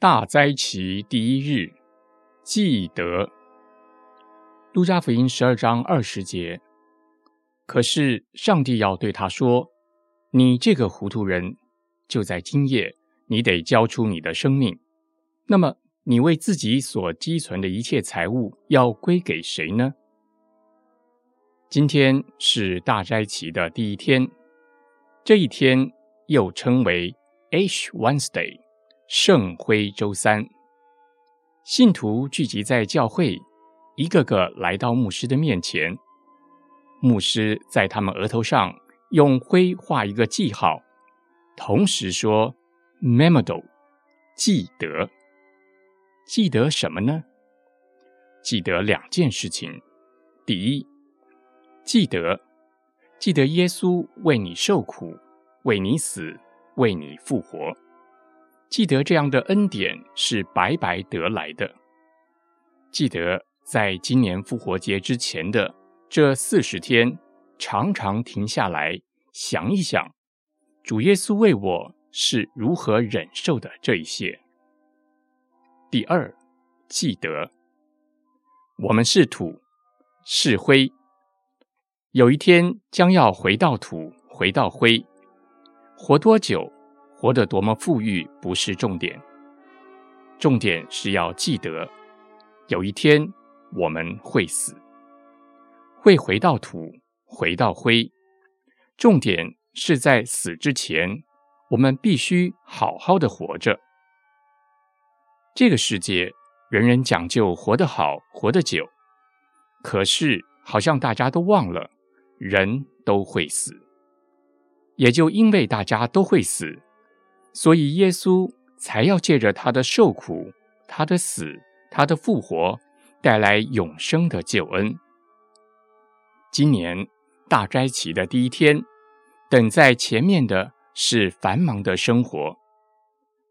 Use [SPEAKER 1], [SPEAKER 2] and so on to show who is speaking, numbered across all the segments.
[SPEAKER 1] 大灾期第一日，记得。路加福音十二章二十节。可是上帝要对他说：“你这个糊涂人，就在今夜，你得交出你的生命。那么，你为自己所积存的一切财物，要归给谁呢？”今天是大斋期的第一天，这一天又称为 Ash Wednesday，圣灰周三。信徒聚集在教会，一个个来到牧师的面前。牧师在他们额头上用灰画一个记号，同时说 “Memado”，记得。记得什么呢？记得两件事情。第一，记得，记得耶稣为你受苦，为你死，为你复活。记得这样的恩典是白白得来的。记得在今年复活节之前的。这四十天，常常停下来想一想，主耶稣为我是如何忍受的这一些。第二，记得我们是土，是灰，有一天将要回到土，回到灰。活多久，活得多么富裕，不是重点，重点是要记得，有一天我们会死。会回到土，回到灰。重点是在死之前，我们必须好好的活着。这个世界人人讲究活得好，活得久，可是好像大家都忘了，人都会死。也就因为大家都会死，所以耶稣才要借着他的受苦、他的死、他的复活，带来永生的救恩。今年大斋期的第一天，等在前面的是繁忙的生活，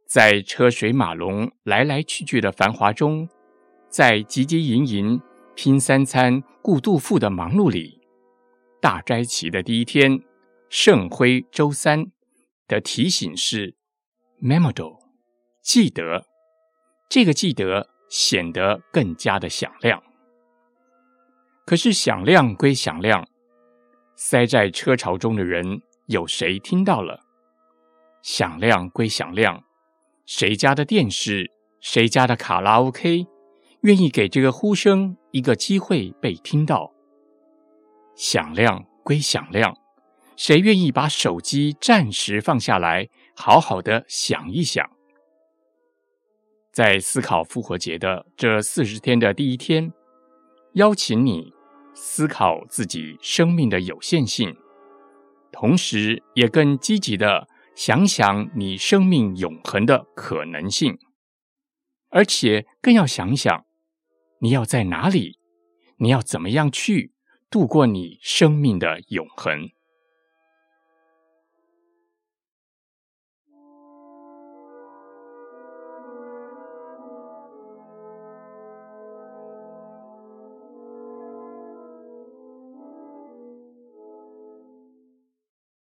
[SPEAKER 1] 在车水马龙、来来去去的繁华中，在汲汲营营拼三餐、顾肚腹的忙碌里，大斋期的第一天，圣辉周三的提醒是 “memado”，记得，这个记得显得更加的响亮。可是响亮归响亮，塞在车潮中的人有谁听到了？响亮归响亮，谁家的电视、谁家的卡拉 OK，愿意给这个呼声一个机会被听到？响亮归响亮，谁愿意把手机暂时放下来，好好的想一想？在思考复活节的这四十天的第一天，邀请你。思考自己生命的有限性，同时也更积极的想想你生命永恒的可能性，而且更要想想你要在哪里，你要怎么样去度过你生命的永恒。